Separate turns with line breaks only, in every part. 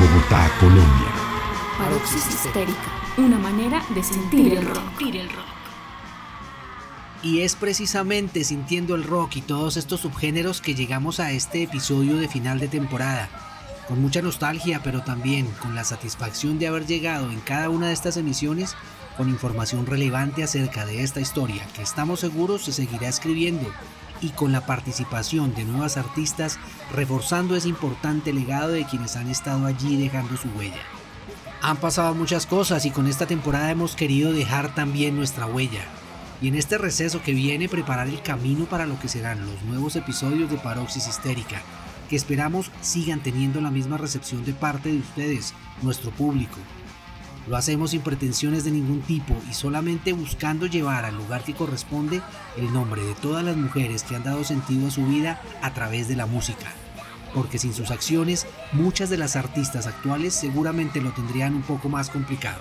Bogotá, Colombia.
Paroxis histérica, una manera de sentir el rock.
Y es precisamente sintiendo el rock y todos estos subgéneros que llegamos a este episodio de final de temporada. Con mucha nostalgia, pero también con la satisfacción de haber llegado en cada una de estas emisiones con información relevante acerca de esta historia que estamos seguros se seguirá escribiendo y con la participación de nuevas artistas reforzando ese importante legado de quienes han estado allí dejando su huella. Han pasado muchas cosas y con esta temporada hemos querido dejar también nuestra huella. Y en este receso que viene preparar el camino para lo que serán los nuevos episodios de Paroxis Histérica, que esperamos sigan teniendo la misma recepción de parte de ustedes, nuestro público. Lo hacemos sin pretensiones de ningún tipo y solamente buscando llevar al lugar que corresponde el nombre de todas las mujeres que han dado sentido a su vida a través de la música. Porque sin sus acciones, muchas de las artistas actuales seguramente lo tendrían un poco más complicado.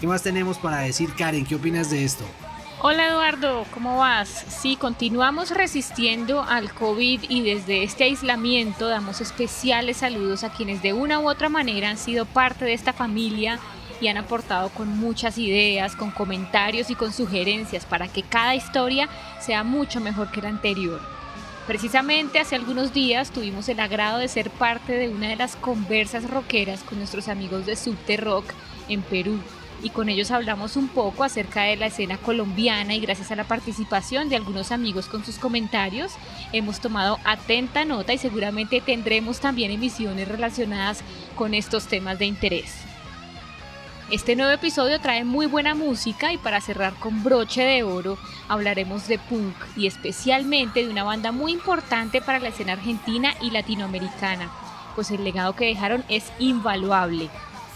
¿Qué más tenemos para decir, Karen? ¿Qué opinas de esto?
Hola Eduardo, ¿cómo vas? Sí, continuamos resistiendo al COVID y desde este aislamiento damos especiales saludos a quienes de una u otra manera han sido parte de esta familia y han aportado con muchas ideas, con comentarios y con sugerencias para que cada historia sea mucho mejor que la anterior. Precisamente hace algunos días tuvimos el agrado de ser parte de una de las conversas rockeras con nuestros amigos de Subte Rock en Perú y con ellos hablamos un poco acerca de la escena colombiana y gracias a la participación de algunos amigos con sus comentarios hemos tomado atenta nota y seguramente tendremos también emisiones relacionadas con estos temas de interés. Este nuevo episodio trae muy buena música y para cerrar con broche de oro hablaremos de punk y especialmente de una banda muy importante para la escena argentina y latinoamericana, pues el legado que dejaron es invaluable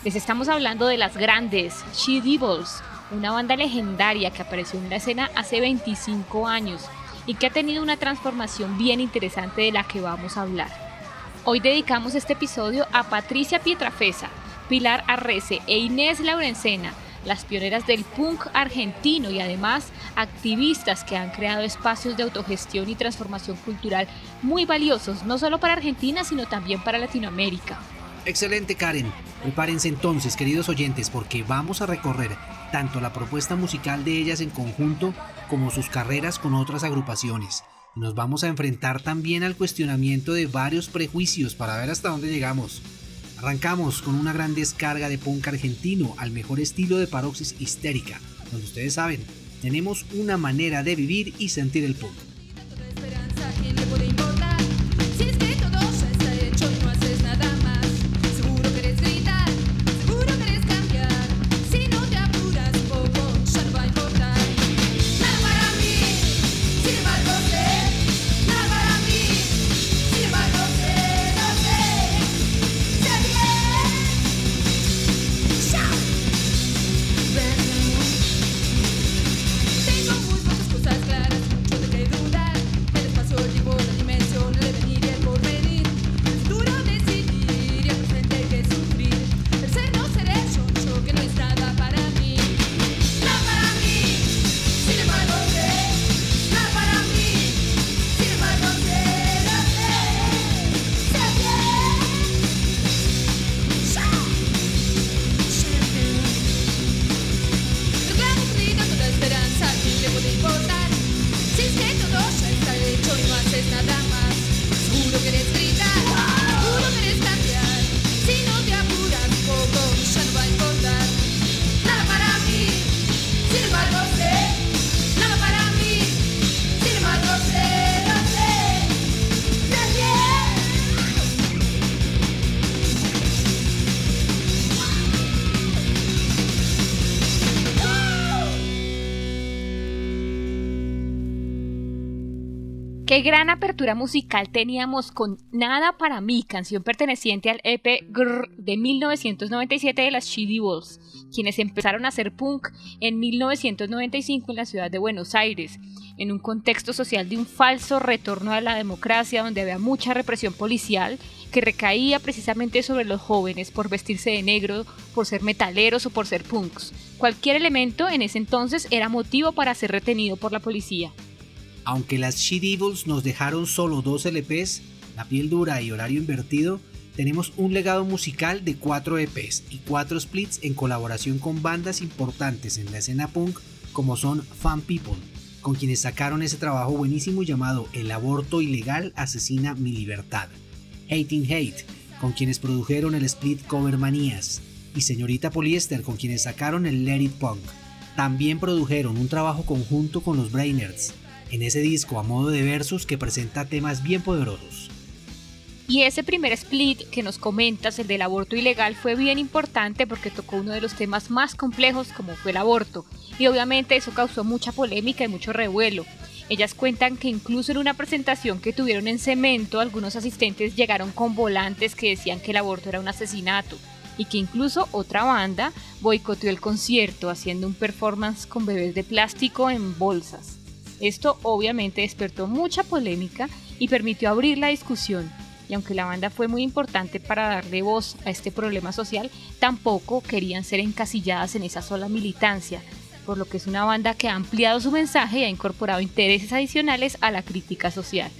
les estamos hablando de las grandes She Devils, una banda legendaria que apareció en la escena hace 25 años y que ha tenido una transformación bien interesante de la que vamos a hablar. Hoy dedicamos este episodio a Patricia Pietrafesa, Pilar Arrece e Inés Laurencena, las pioneras del punk argentino y además activistas que han creado espacios de autogestión y transformación cultural muy valiosos, no solo para Argentina, sino también para Latinoamérica.
Excelente Karen. Prepárense entonces, queridos oyentes, porque vamos a recorrer tanto la propuesta musical de ellas en conjunto como sus carreras con otras agrupaciones. Nos vamos a enfrentar también al cuestionamiento de varios prejuicios para ver hasta dónde llegamos. Arrancamos con una gran descarga de punk argentino al mejor estilo de paroxis histérica, donde ustedes saben, tenemos una manera de vivir y sentir el punk.
Qué gran apertura musical teníamos con Nada para mí, canción perteneciente al EP Grrr de 1997 de las Chili Wolves, quienes empezaron a hacer punk en 1995 en la ciudad de Buenos Aires, en un contexto social de un falso retorno a la democracia donde había mucha represión policial que recaía precisamente sobre los jóvenes por vestirse de negro, por ser metaleros o por ser punks. Cualquier elemento en ese entonces era motivo para ser retenido por la policía.
Aunque las She Devils nos dejaron solo dos LPs, La piel dura y Horario invertido, tenemos un legado musical de cuatro EPs y cuatro splits en colaboración con bandas importantes en la escena punk como son Fan People, con quienes sacaron ese trabajo buenísimo llamado El aborto ilegal asesina mi libertad. Hating Hate, con quienes produjeron el split Cover Manías, y Señorita Poliester, con quienes sacaron el Let Punk. También produjeron un trabajo conjunto con los Brainers, en ese disco a modo de versos que presenta temas bien poderosos.
Y ese primer split que nos comentas, el del aborto ilegal, fue bien importante porque tocó uno de los temas más complejos como fue el aborto. Y obviamente eso causó mucha polémica y mucho revuelo. Ellas cuentan que incluso en una presentación que tuvieron en cemento, algunos asistentes llegaron con volantes que decían que el aborto era un asesinato y que incluso otra banda boicoteó el concierto haciendo un performance con bebés de plástico en bolsas. Esto obviamente despertó mucha polémica y permitió abrir la discusión. Y aunque la banda fue muy importante para darle voz a este problema social, tampoco querían ser encasilladas en esa sola militancia, por lo que es una banda que ha ampliado su mensaje y ha incorporado intereses adicionales a la crítica social.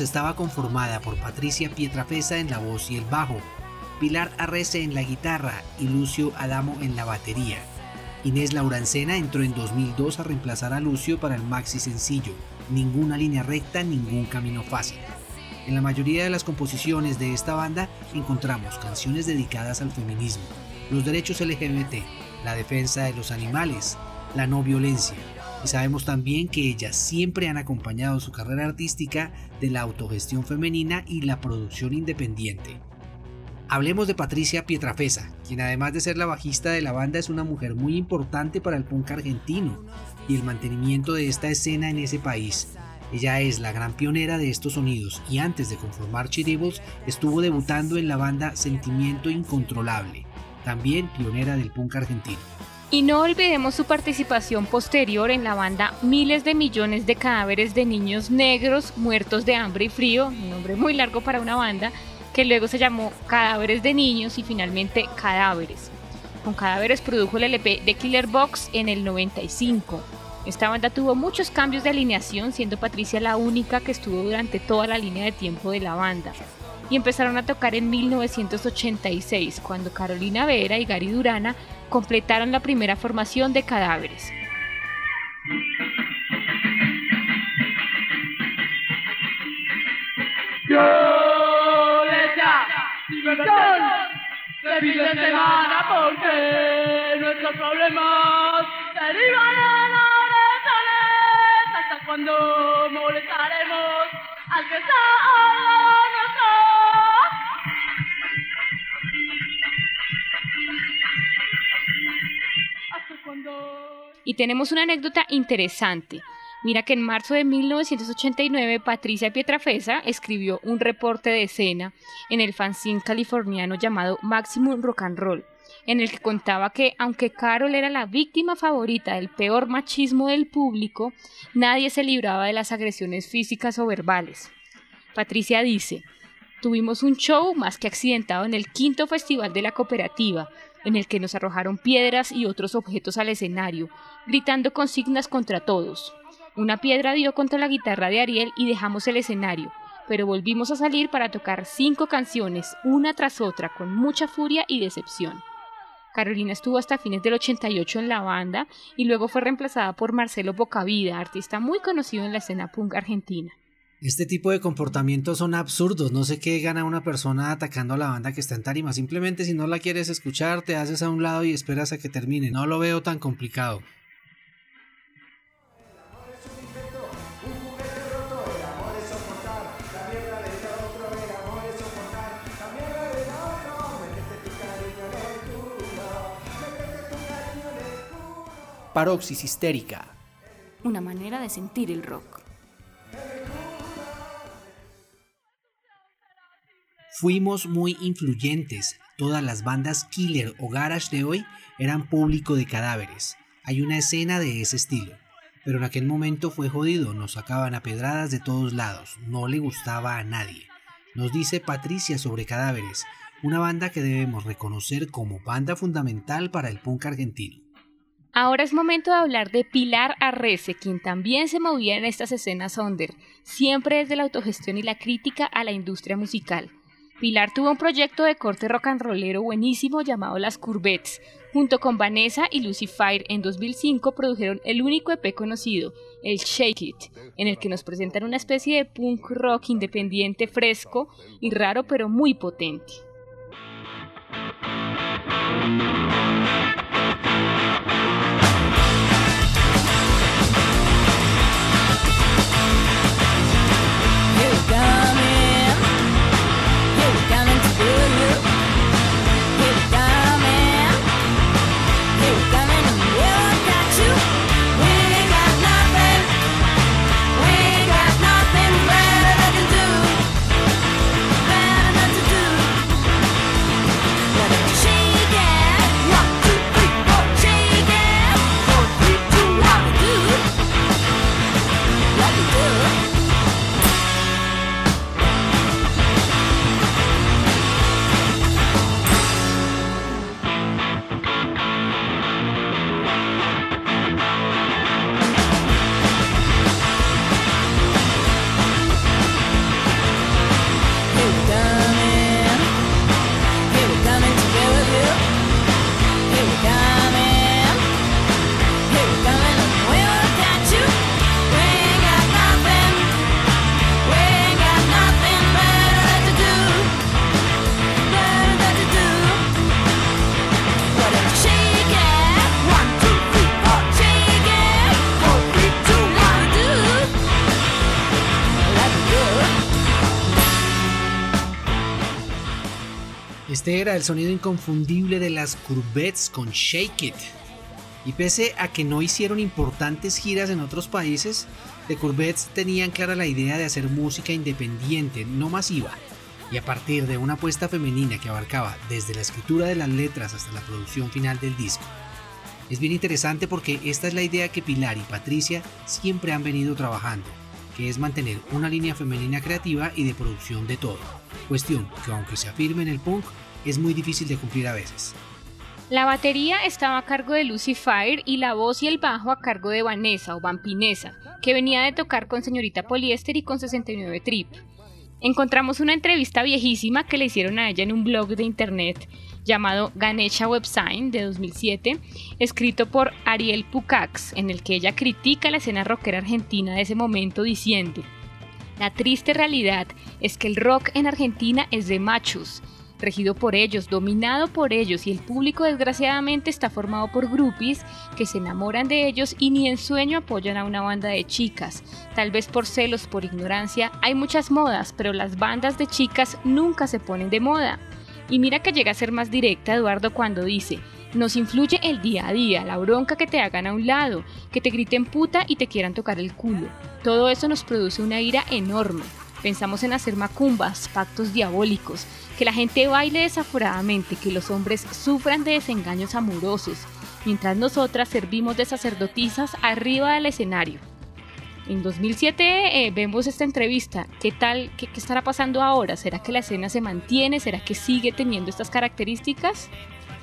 Estaba conformada por Patricia Pietrafesa en la voz y el bajo, Pilar Arrece en la guitarra y Lucio Adamo en la batería. Inés Laurancena entró en 2002 a reemplazar a Lucio para el maxi sencillo Ninguna línea recta, ningún camino fácil. En la mayoría de las composiciones de esta banda encontramos canciones dedicadas al feminismo, los derechos LGBT, la defensa de los animales, la no violencia, y sabemos también que ellas siempre han acompañado su carrera artística de la autogestión femenina y la producción independiente. Hablemos de Patricia Pietrafesa, quien además de ser la bajista de la banda es una mujer muy importante para el punk argentino y el mantenimiento de esta escena en ese país. Ella es la gran pionera de estos sonidos y antes de conformar Chiribos estuvo debutando en la banda Sentimiento Incontrolable, también pionera del punk argentino.
Y no olvidemos su participación posterior en la banda Miles de Millones de Cadáveres de Niños Negros Muertos de Hambre y Frío, un nombre muy largo para una banda, que luego se llamó Cadáveres de Niños y finalmente Cadáveres. Con Cadáveres produjo el LP de Killer Box en el 95. Esta banda tuvo muchos cambios de alineación, siendo Patricia la única que estuvo durante toda la línea de tiempo de la banda. Y empezaron a tocar en 1986, cuando Carolina Vera y Gary Durana completaron la primera formación de cadáveres.
Porque nuestros problemas derivan oraciones hasta cuando molestaremos al que
Y tenemos una anécdota interesante. Mira que en marzo de 1989 Patricia Pietrafesa escribió un reporte de escena en el fanzine californiano llamado Maximum Rock and Roll, en el que contaba que aunque Carol era la víctima favorita del peor machismo del público, nadie se libraba de las agresiones físicas o verbales. Patricia dice, tuvimos un show más que accidentado en el quinto festival de la cooperativa, en el que nos arrojaron piedras y otros objetos al escenario, gritando consignas contra todos. Una piedra dio contra la guitarra de Ariel y dejamos el escenario, pero volvimos a salir para tocar cinco canciones, una tras otra, con mucha furia y decepción. Carolina estuvo hasta fines del 88 en la banda y luego fue reemplazada por Marcelo Bocavida, artista muy conocido en la escena punk argentina.
Este tipo de comportamientos son absurdos. No sé qué gana una persona atacando a la banda que está en tarima. Simplemente si no la quieres escuchar, te haces a un lado y esperas a que termine. No lo veo tan complicado. Paroxis histérica.
Una manera de sentir el rock.
Fuimos muy influyentes. Todas las bandas killer o garage de hoy eran público de cadáveres. Hay una escena de ese estilo. Pero en aquel momento fue jodido, nos sacaban a pedradas de todos lados, no le gustaba a nadie. Nos dice Patricia sobre Cadáveres, una banda que debemos reconocer como banda fundamental para el punk argentino.
Ahora es momento de hablar de Pilar Arrece, quien también se movía en estas escenas under, siempre desde la autogestión y la crítica a la industria musical. Pilar tuvo un proyecto de corte rock and rollero buenísimo llamado Las Curvettes. Junto con Vanessa y Lucy en 2005 produjeron el único EP conocido, el Shake It, en el que nos presentan una especie de punk rock independiente fresco y raro pero muy potente.
Este era el sonido inconfundible de las Curvettes con Shake It. Y pese a que no hicieron importantes giras en otros países, The Curvettes tenían clara la idea de hacer música independiente, no masiva, y a partir de una apuesta femenina que abarcaba desde la escritura de las letras hasta la producción final del disco. Es bien interesante porque esta es la idea que Pilar y Patricia siempre han venido trabajando, que es mantener una línea femenina creativa y de producción de todo. Cuestión que aunque se afirme en el punk, es muy difícil de cumplir a veces.
La batería estaba a cargo de Lucy Fire y la voz y el bajo a cargo de Vanessa o Vampinesa, que venía de tocar con Señorita Poliéster y con 69 Trip. Encontramos una entrevista viejísima que le hicieron a ella en un blog de internet llamado Ganesha Websign de 2007, escrito por Ariel Pucax, en el que ella critica la escena rockera argentina de ese momento diciendo: La triste realidad es que el rock en Argentina es de machos regido por ellos, dominado por ellos y el público desgraciadamente está formado por groupies que se enamoran de ellos y ni en sueño apoyan a una banda de chicas. Tal vez por celos, por ignorancia, hay muchas modas, pero las bandas de chicas nunca se ponen de moda. Y mira que llega a ser más directa Eduardo cuando dice, nos influye el día a día, la bronca que te hagan a un lado, que te griten puta y te quieran tocar el culo. Todo eso nos produce una ira enorme. Pensamos en hacer macumbas, pactos diabólicos, que la gente baile desaforadamente, que los hombres sufran de desengaños amorosos, mientras nosotras servimos de sacerdotisas arriba del escenario. En 2007 eh, vemos esta entrevista. ¿Qué tal? ¿Qué, ¿Qué estará pasando ahora? ¿Será que la escena se mantiene? ¿Será que sigue teniendo estas características?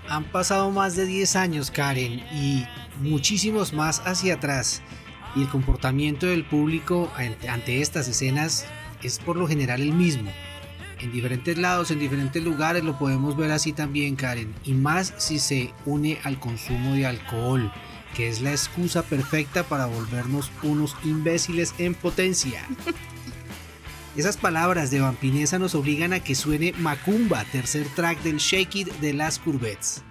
Han pasado más de 10 años, Karen, y muchísimos más hacia atrás. Y el comportamiento del público ante estas escenas es por lo general el mismo. En diferentes lados, en diferentes lugares lo podemos ver así también, Karen. Y más si se une al consumo de alcohol, que es la excusa perfecta para volvernos unos imbéciles en potencia. Esas palabras de Vampinesa nos obligan a que suene Macumba, tercer track del Shake It
de las Curvettes.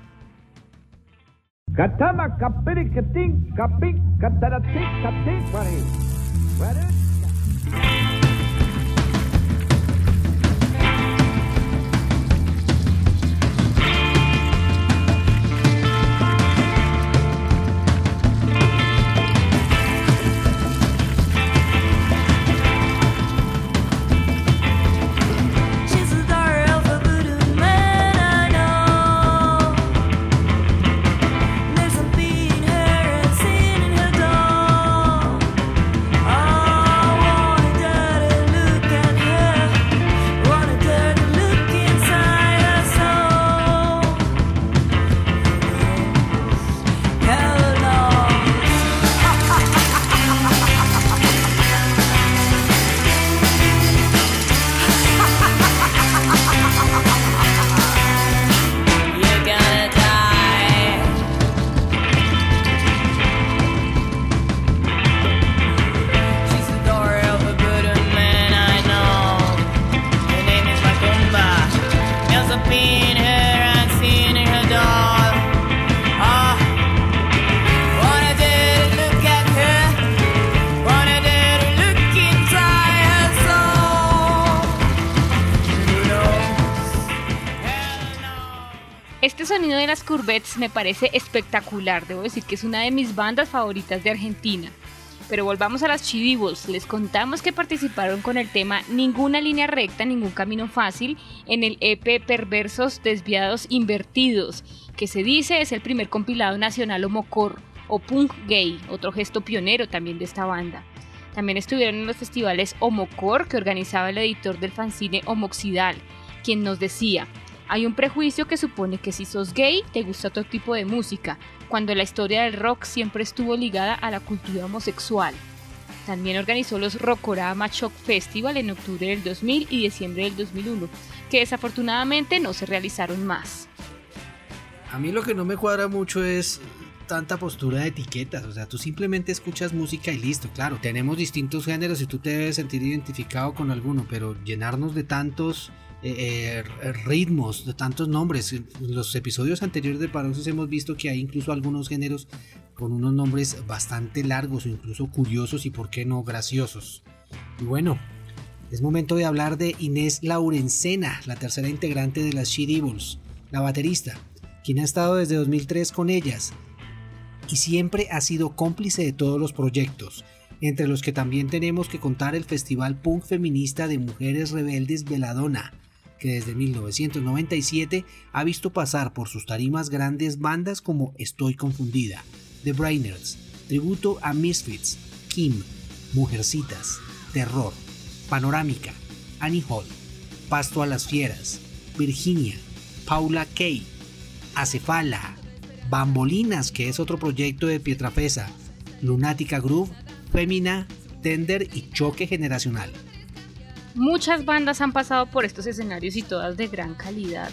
Me parece espectacular, debo decir que es una de mis bandas favoritas de Argentina. Pero volvamos a las Chidivos, les contamos que participaron con el tema Ninguna línea recta, ningún camino fácil en el EP Perversos Desviados Invertidos, que se dice es el primer compilado nacional homocor o punk gay, otro gesto pionero también de esta banda. También estuvieron en los festivales Homocor que organizaba el editor del fanzine Homoxidal, quien nos decía, hay un prejuicio que supone que si sos gay te gusta otro tipo de música, cuando la historia del rock siempre estuvo ligada a la cultura homosexual. También organizó los Rockorama Shock Festival en octubre del 2000 y diciembre del 2001, que desafortunadamente no se realizaron más.
A mí lo que no me cuadra mucho es tanta postura de etiquetas, o sea, tú simplemente escuchas música y listo, claro, tenemos distintos géneros y tú te debes sentir identificado con alguno, pero llenarnos de tantos eh, eh, ritmos, de tantos nombres. En los episodios anteriores de Parosis hemos visto que hay incluso algunos géneros con unos nombres bastante largos o incluso curiosos y por qué no graciosos. Y bueno, es momento de hablar de Inés Laurencena, la tercera integrante de las She Devils, la baterista, quien ha estado desde 2003 con ellas y siempre ha sido cómplice de todos los proyectos, entre los que también tenemos que contar el Festival Punk Feminista de Mujeres Rebeldes Veladona, que desde 1997 ha visto pasar por sus tarimas grandes bandas como Estoy Confundida, The Brainers, Tributo a Misfits, Kim, Mujercitas, Terror, Panorámica, Annie Hall, Pasto a las Fieras, Virginia, Paula Kay, Acefala, Bambolinas, que es otro proyecto de Pietrafesa, Lunática Groove, Femina, Tender y Choque Generacional.
Muchas bandas han pasado por estos escenarios y todas de gran calidad.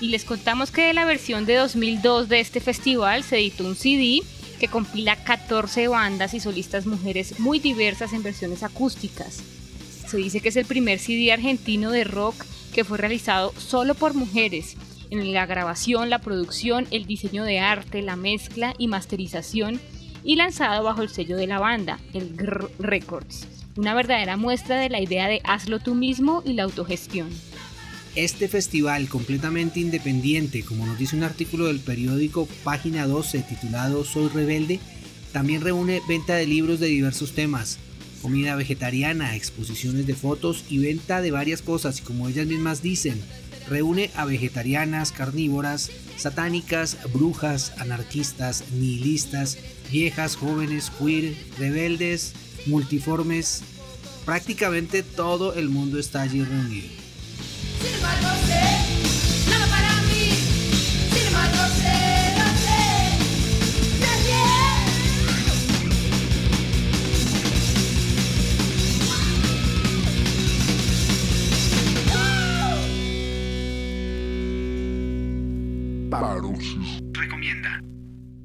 Y les contamos que de la versión de 2002 de este festival se editó un CD que compila 14 bandas y solistas mujeres muy diversas en versiones acústicas. Se dice que es el primer CD argentino de rock que fue realizado solo por mujeres, en la grabación, la producción, el diseño de arte, la mezcla y masterización, y lanzado bajo el sello de la banda, el GR Records una verdadera muestra de la idea de hazlo tú mismo y la autogestión.
Este festival completamente independiente, como nos dice un artículo del periódico Página 12 titulado Soy Rebelde, también reúne venta de libros de diversos temas, comida vegetariana, exposiciones de fotos y venta de varias cosas y como ellas mismas dicen, reúne a vegetarianas, carnívoras, satánicas, brujas, anarquistas, nihilistas, viejas, jóvenes, queer, rebeldes, multiformes, prácticamente todo el mundo está allí reunido.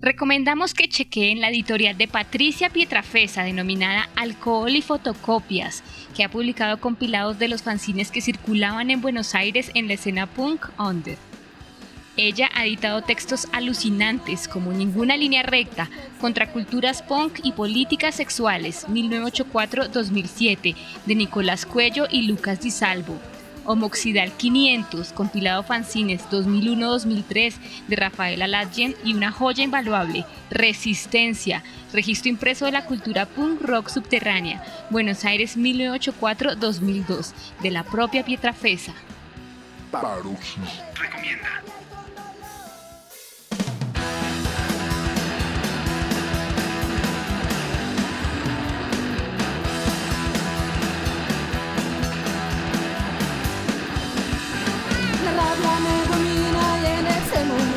Recomendamos que chequeen la editorial de Patricia Pietrafesa denominada Alcohol y Fotocopias, que ha publicado compilados de los fanzines que circulaban en Buenos Aires en la escena punk under. Ella ha editado textos alucinantes como Ninguna línea recta, Contraculturas punk y políticas sexuales, 1984-2007, de Nicolás Cuello y Lucas Di Salvo. Homoxidal 500, compilado fanzines 2001-2003 de Rafael Aladjen y una joya invaluable, Resistencia, registro impreso de la cultura punk rock subterránea, Buenos Aires 1984-2002, de la propia Pietrafesa.
Recomienda.
Rad la nebunina, e nețenul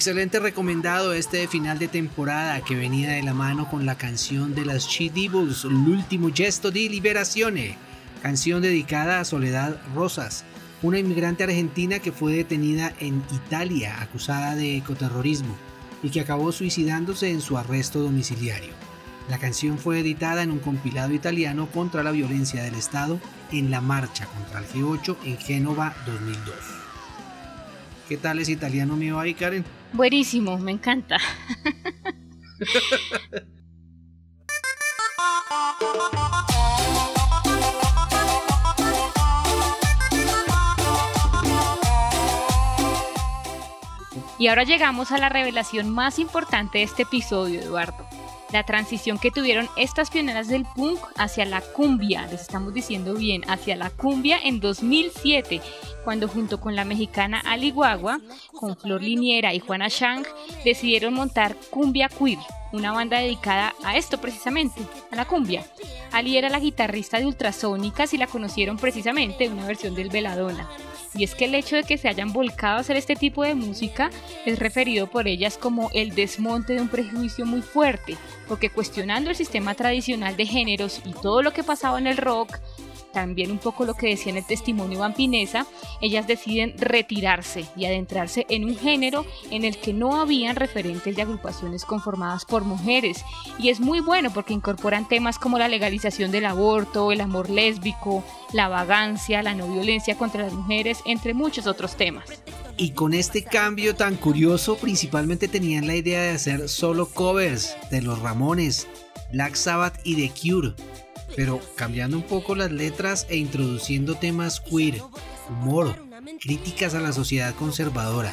Excelente recomendado este final de temporada que venía de la mano con la canción de las She Devils, L'ultimo gesto di liberazione, canción dedicada a Soledad Rosas, una inmigrante argentina que fue detenida en Italia acusada de ecoterrorismo y que acabó suicidándose en su arresto domiciliario. La canción fue editada en un compilado italiano contra la violencia del Estado en la marcha contra el G8 en Génova 2002. ¿Qué tal es italiano mío ahí, Karen?
Buenísimo, me encanta. Y ahora llegamos a la revelación más importante de este episodio, Eduardo. La transición que tuvieron estas pioneras del punk hacia la cumbia, les estamos diciendo bien, hacia la cumbia en 2007, cuando junto con la mexicana Ali Guagua, con Flor Liniera y Juana Shang, decidieron montar Cumbia Queer, una banda dedicada a esto precisamente, a la cumbia. Ali era la guitarrista de Ultrasónicas y la conocieron precisamente en una versión del Veladona. Y es que el hecho de que se hayan volcado a hacer este tipo de música es referido por ellas como el desmonte de un prejuicio muy fuerte, porque cuestionando el sistema tradicional de géneros y todo lo que pasaba en el rock, también un poco lo que decía en el testimonio Vampinesa, ellas deciden retirarse y adentrarse en un género en el que no habían referentes de agrupaciones conformadas por mujeres. Y es muy bueno porque incorporan temas como la legalización del aborto, el amor lésbico, la vagancia, la no violencia contra las mujeres, entre muchos otros temas.
Y con este cambio tan curioso, principalmente tenían la idea de hacer solo covers de los Ramones, Black Sabbath y The Cure pero cambiando un poco las letras e introduciendo temas queer, humor, críticas a la sociedad conservadora.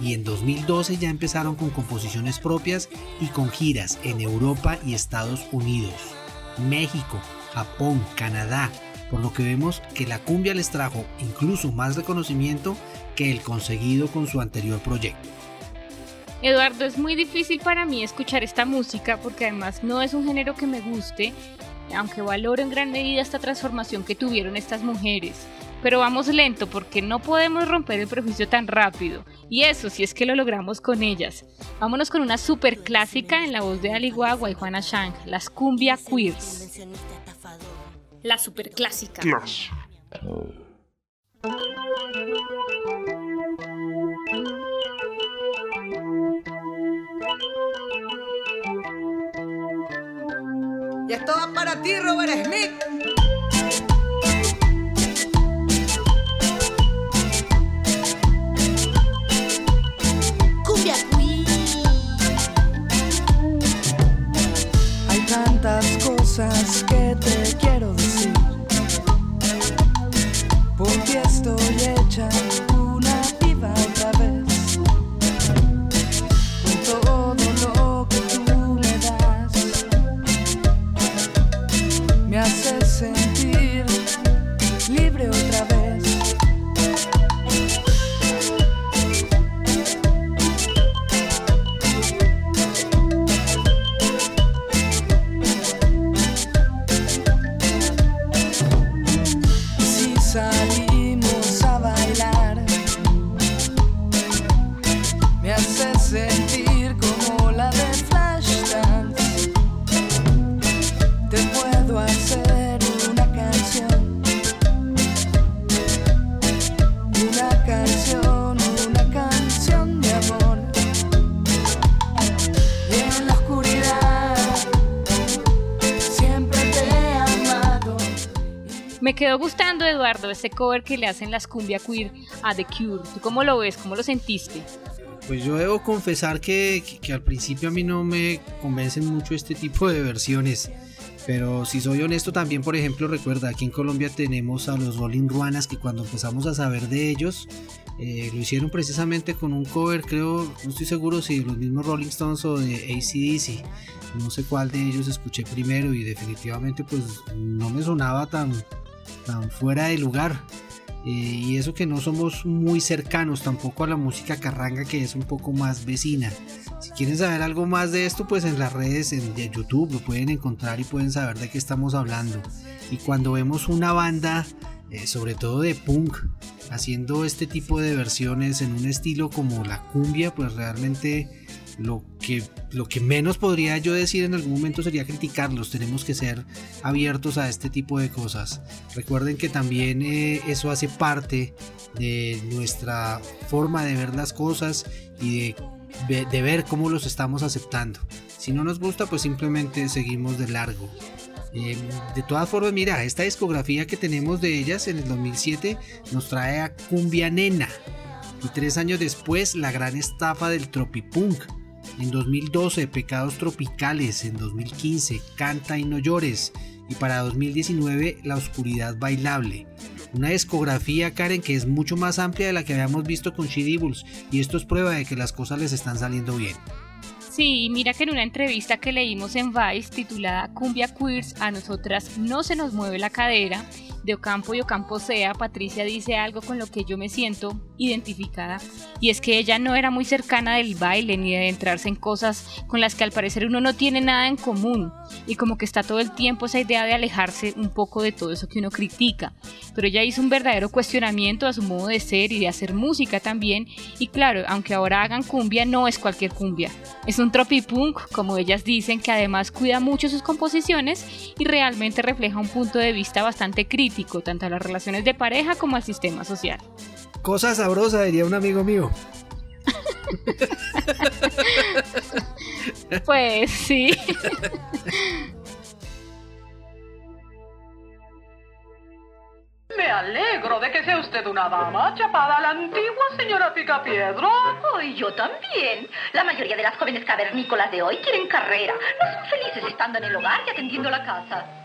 Y en 2012 ya empezaron con composiciones propias y con giras en Europa y Estados Unidos, México, Japón, Canadá, por lo que vemos que la cumbia les trajo incluso más reconocimiento que el conseguido con su anterior proyecto.
Eduardo, es muy difícil para mí escuchar esta música porque además no es un género que me guste aunque valoro en gran medida esta transformación que tuvieron estas mujeres. Pero vamos lento porque no podemos romper el prejuicio tan rápido. Y eso si es que lo logramos con ellas. Vámonos con una super clásica en la voz de Ali Guagua y Juana Shang, las Cumbia Queers. La super clásica.
Y esto va para ti, Robert Smith.
Cumbia Queen.
Hay tantas cosas que te quiero decir. Porque estoy hecha
ese cover que le hacen las cumbia queer a The Cure. ¿Tú cómo lo ves? ¿Cómo lo sentiste?
Pues yo debo confesar que, que- que al principio a mí no me convencen mucho este tipo de versiones. Pero si soy honesto también, por ejemplo, recuerda, aquí en Colombia tenemos a los Rolling Ruanas que cuando empezamos a saber de ellos, eh, lo hicieron precisamente con un cover, creo, no estoy seguro si de los mismos Rolling Stones o de ACDC. No sé cuál de ellos escuché primero y definitivamente pues no me sonaba tan, tan fuera de lugar. Eh, y eso que no somos muy cercanos tampoco a la música carranga que es un poco más vecina. Si quieren saber algo más de esto, pues en las redes en, de YouTube lo pueden encontrar y pueden saber de qué estamos hablando. Y cuando vemos una banda, eh, sobre todo de punk, haciendo este tipo de versiones en un estilo como la cumbia, pues realmente lo que, lo que menos podría yo decir en algún momento sería criticarlos. Tenemos que ser abiertos a este tipo de cosas. Recuerden que también eh, eso hace parte de nuestra forma de ver las cosas y de, de- ver cómo los estamos aceptando. Si no nos gusta, pues simplemente seguimos de largo. Eh, de todas formas, mira, esta discografía que tenemos de ellas en el 2007 nos trae a Cumbia Nena. Y tres años después, la gran estafa del Tropipunk. En 2012, Pecados Tropicales. En 2015, Canta y no llores. Y para 2019, La Oscuridad Bailable. Una discografía, Karen, que es mucho más amplia de la que habíamos visto con She Y esto es prueba de que las cosas les están saliendo bien.
Sí, mira que en una entrevista que leímos en Vice titulada Cumbia Queers, a nosotras no se nos mueve la cadera, de Ocampo y Ocampo Sea, Patricia dice algo con lo que yo me siento identificada, y es que ella no era muy cercana del baile ni de adentrarse en cosas con las que al parecer uno no tiene nada en común, y como que está todo el tiempo esa idea de alejarse un poco de todo eso que uno critica. Pero ella hizo un verdadero cuestionamiento a su modo de ser y de hacer música también, y claro, aunque ahora hagan cumbia, no es cualquier cumbia. Es un tropipunk, como ellas dicen, que además cuida mucho sus composiciones y realmente refleja un punto de vista bastante crítico, tanto a las relaciones de pareja como al sistema social.
Cosa sabrosa, diría un amigo mío.
Pues sí.
Me alegro de que sea usted una dama chapada a la antigua señora Picapiedra.
Oh, y yo también. La mayoría de las jóvenes cavernícolas de hoy quieren carrera. No son felices estando en el hogar y atendiendo la casa.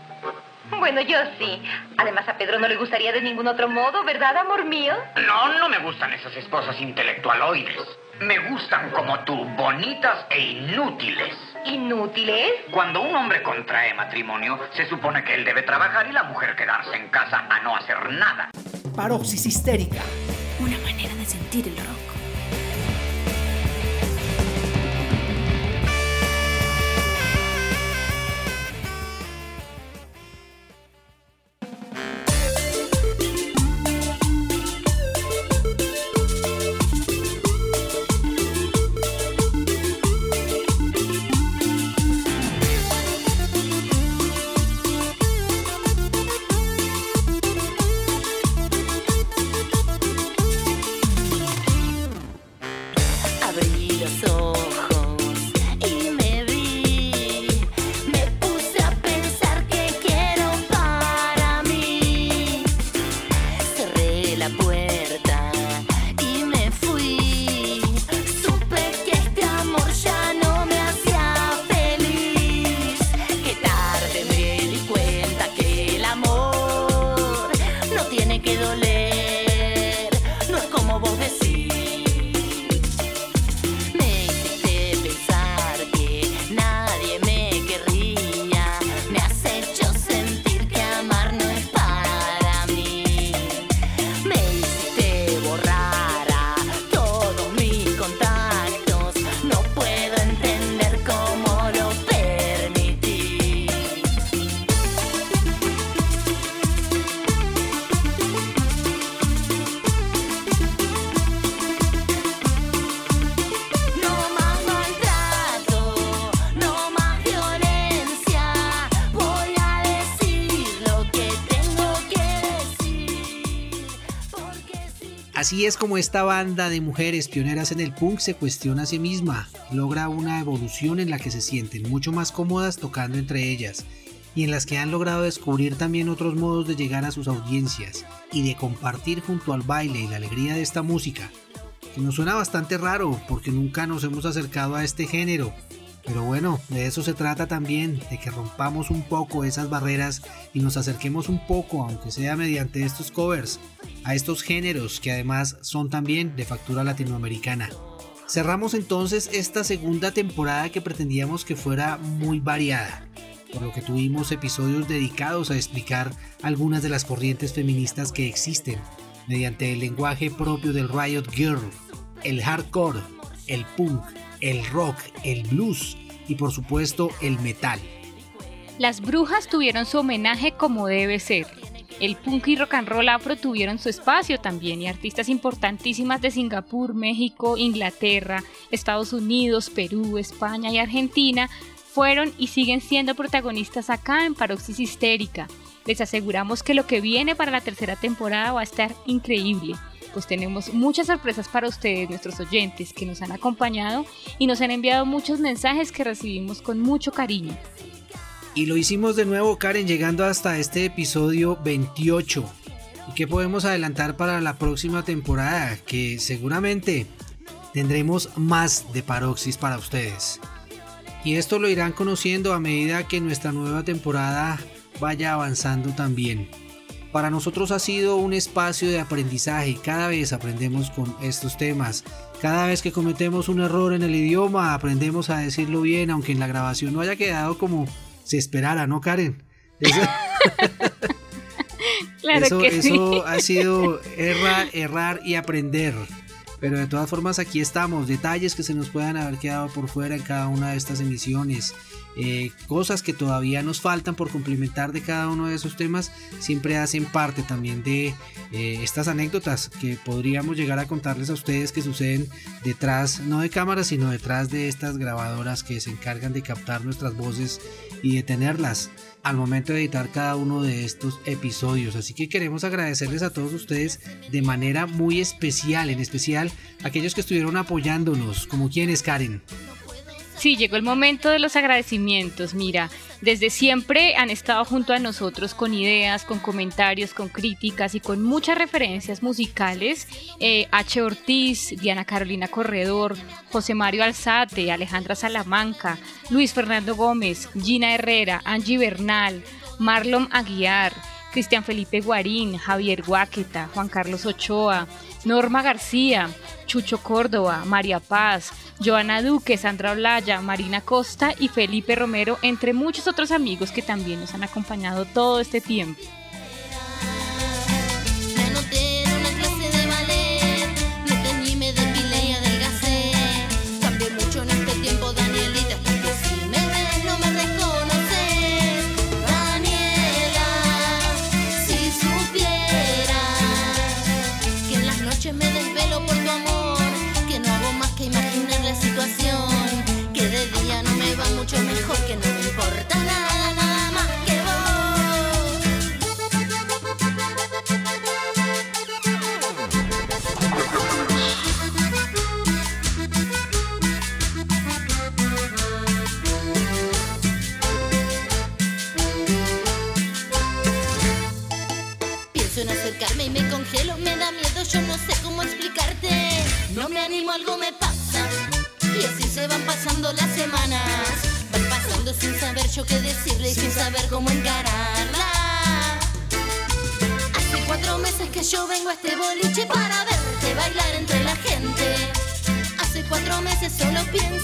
Bueno, yo sí. Además, a Pedro no le gustaría de ningún otro modo, ¿verdad, amor mío?
No, no me gustan esas esposas intelectualoides. Me gustan como tú, bonitas e inútiles.
¿Inútiles?
Cuando un hombre contrae matrimonio, se supone que él debe trabajar y la mujer quedarse en casa a no hacer nada.
Paroxis histérica.
Una manera de sentir el rock.
Así es como esta banda de mujeres pioneras en el punk se cuestiona a sí misma, logra una evolución en la que se sienten mucho más cómodas tocando entre ellas y en las que han logrado descubrir también otros modos de llegar a sus audiencias y de compartir junto al baile y la alegría de esta música, que nos suena bastante raro porque nunca nos hemos acercado a este género, pero bueno, de eso se trata también, de que rompamos un poco esas barreras y nos acerquemos un poco, aunque sea mediante estos covers, a estos géneros que además son también de factura latinoamericana. Cerramos entonces esta segunda temporada que pretendíamos que fuera muy variada por lo que tuvimos episodios dedicados a explicar algunas de las corrientes feministas que existen, mediante el lenguaje propio del Riot Girl, el hardcore, el punk, el rock, el blues y por supuesto el metal.
Las brujas tuvieron su homenaje como debe ser. El punk y rock and roll afro tuvieron su espacio también y artistas importantísimas de Singapur, México, Inglaterra, Estados Unidos, Perú, España y Argentina fueron y siguen siendo protagonistas acá en Paroxis Histérica. Les aseguramos que lo que viene para la tercera temporada va a estar increíble, pues tenemos muchas sorpresas para ustedes, nuestros oyentes, que nos han acompañado y nos han enviado muchos mensajes que recibimos con mucho cariño.
Y lo hicimos de nuevo, Karen, llegando hasta este episodio 28. ¿Y qué podemos adelantar para la próxima temporada? Que seguramente tendremos más de Paroxis para ustedes. Y esto lo irán conociendo a medida que nuestra nueva temporada vaya avanzando también. Para nosotros ha sido un espacio de aprendizaje y cada vez aprendemos con estos temas. Cada vez que cometemos un error en el idioma aprendemos a decirlo bien, aunque en la grabación no haya quedado como se esperara, ¿no, Karen? Eso,
claro que
eso ha sido errar y aprender. Pero de todas formas aquí estamos, detalles que se nos puedan haber quedado por fuera en cada una de estas emisiones, eh, cosas que todavía nos faltan por complementar de cada uno de esos temas, siempre hacen parte también de eh, estas anécdotas que podríamos llegar a contarles a ustedes que suceden detrás, no de cámaras, sino detrás de estas grabadoras que se encargan de captar nuestras voces y de tenerlas al momento de editar cada uno de estos episodios. Así que queremos agradecerles a todos ustedes de manera muy especial, en especial aquellos que estuvieron apoyándonos, como quienes, Karen.
Sí, llegó el momento de los agradecimientos. Mira, desde siempre han estado junto a nosotros con ideas, con comentarios, con críticas y con muchas referencias musicales. Eh, H. Ortiz, Diana Carolina Corredor, José Mario Alzate, Alejandra Salamanca, Luis Fernando Gómez, Gina Herrera, Angie Bernal, Marlon Aguiar, Cristian Felipe Guarín, Javier Guáqueta, Juan Carlos Ochoa, Norma García, Chucho Córdoba, María Paz, Joana Duque, Sandra Olaya, Marina Costa y Felipe Romero, entre muchos otros amigos que también nos han acompañado todo este tiempo.
promesas solo pienso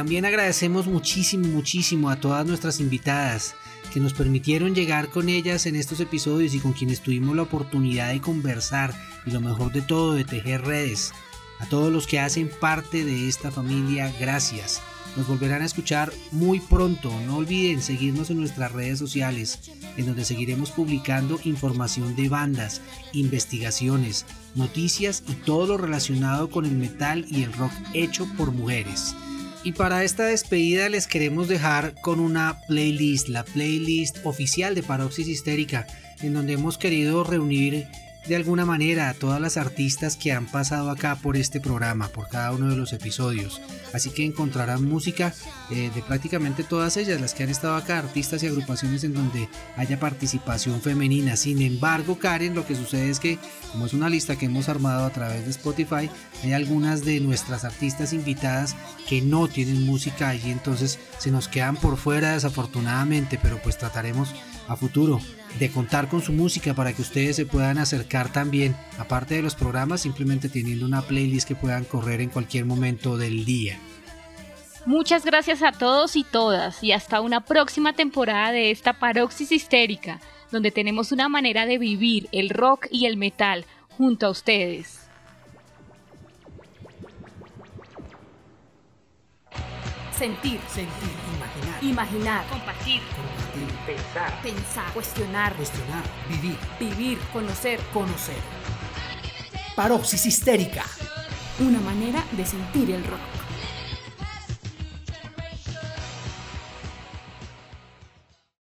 También agradecemos muchísimo, muchísimo a todas nuestras invitadas, que nos permitieron llegar con ellas en estos episodios y con quienes tuvimos la oportunidad de conversar y lo mejor de todo de tejer redes. A todos los que hacen parte de esta familia, gracias. Nos volverán a escuchar muy pronto. No olviden seguirnos en nuestras redes sociales, en donde seguiremos publicando información de bandas, investigaciones, noticias y todo lo relacionado con el metal y el rock hecho por mujeres. Y para esta despedida les queremos dejar con una playlist, la playlist oficial de Paroxis Histérica, en donde hemos querido reunir de alguna manera a todas las artistas que han pasado acá por este programa, por cada uno de los episodios. Así que encontrarán música eh, de prácticamente todas ellas, las que han estado acá, artistas y agrupaciones en donde haya participación femenina. Sin embargo, Karen, lo que sucede es que, como es una lista que hemos armado a través de Spotify, hay algunas de nuestras artistas invitadas que no tienen música allí, entonces se nos quedan por fuera desafortunadamente, pero pues trataremos a futuro de contar con su música para que ustedes se puedan acercar también, aparte de los programas, simplemente teniendo una playlist que puedan correr en cualquier momento del día.
Muchas gracias a todos y todas y hasta una próxima temporada de esta paroxis histérica, donde tenemos una manera de vivir el rock y el metal junto a ustedes.
Sentir,
sentir,
imaginar, imaginar,
compartir,
compartir,
pensar,
pensar, cuestionar,
cuestionar, vivir,
vivir, conocer,
conocer.
Paroxis histérica. Una manera de sentir el rock.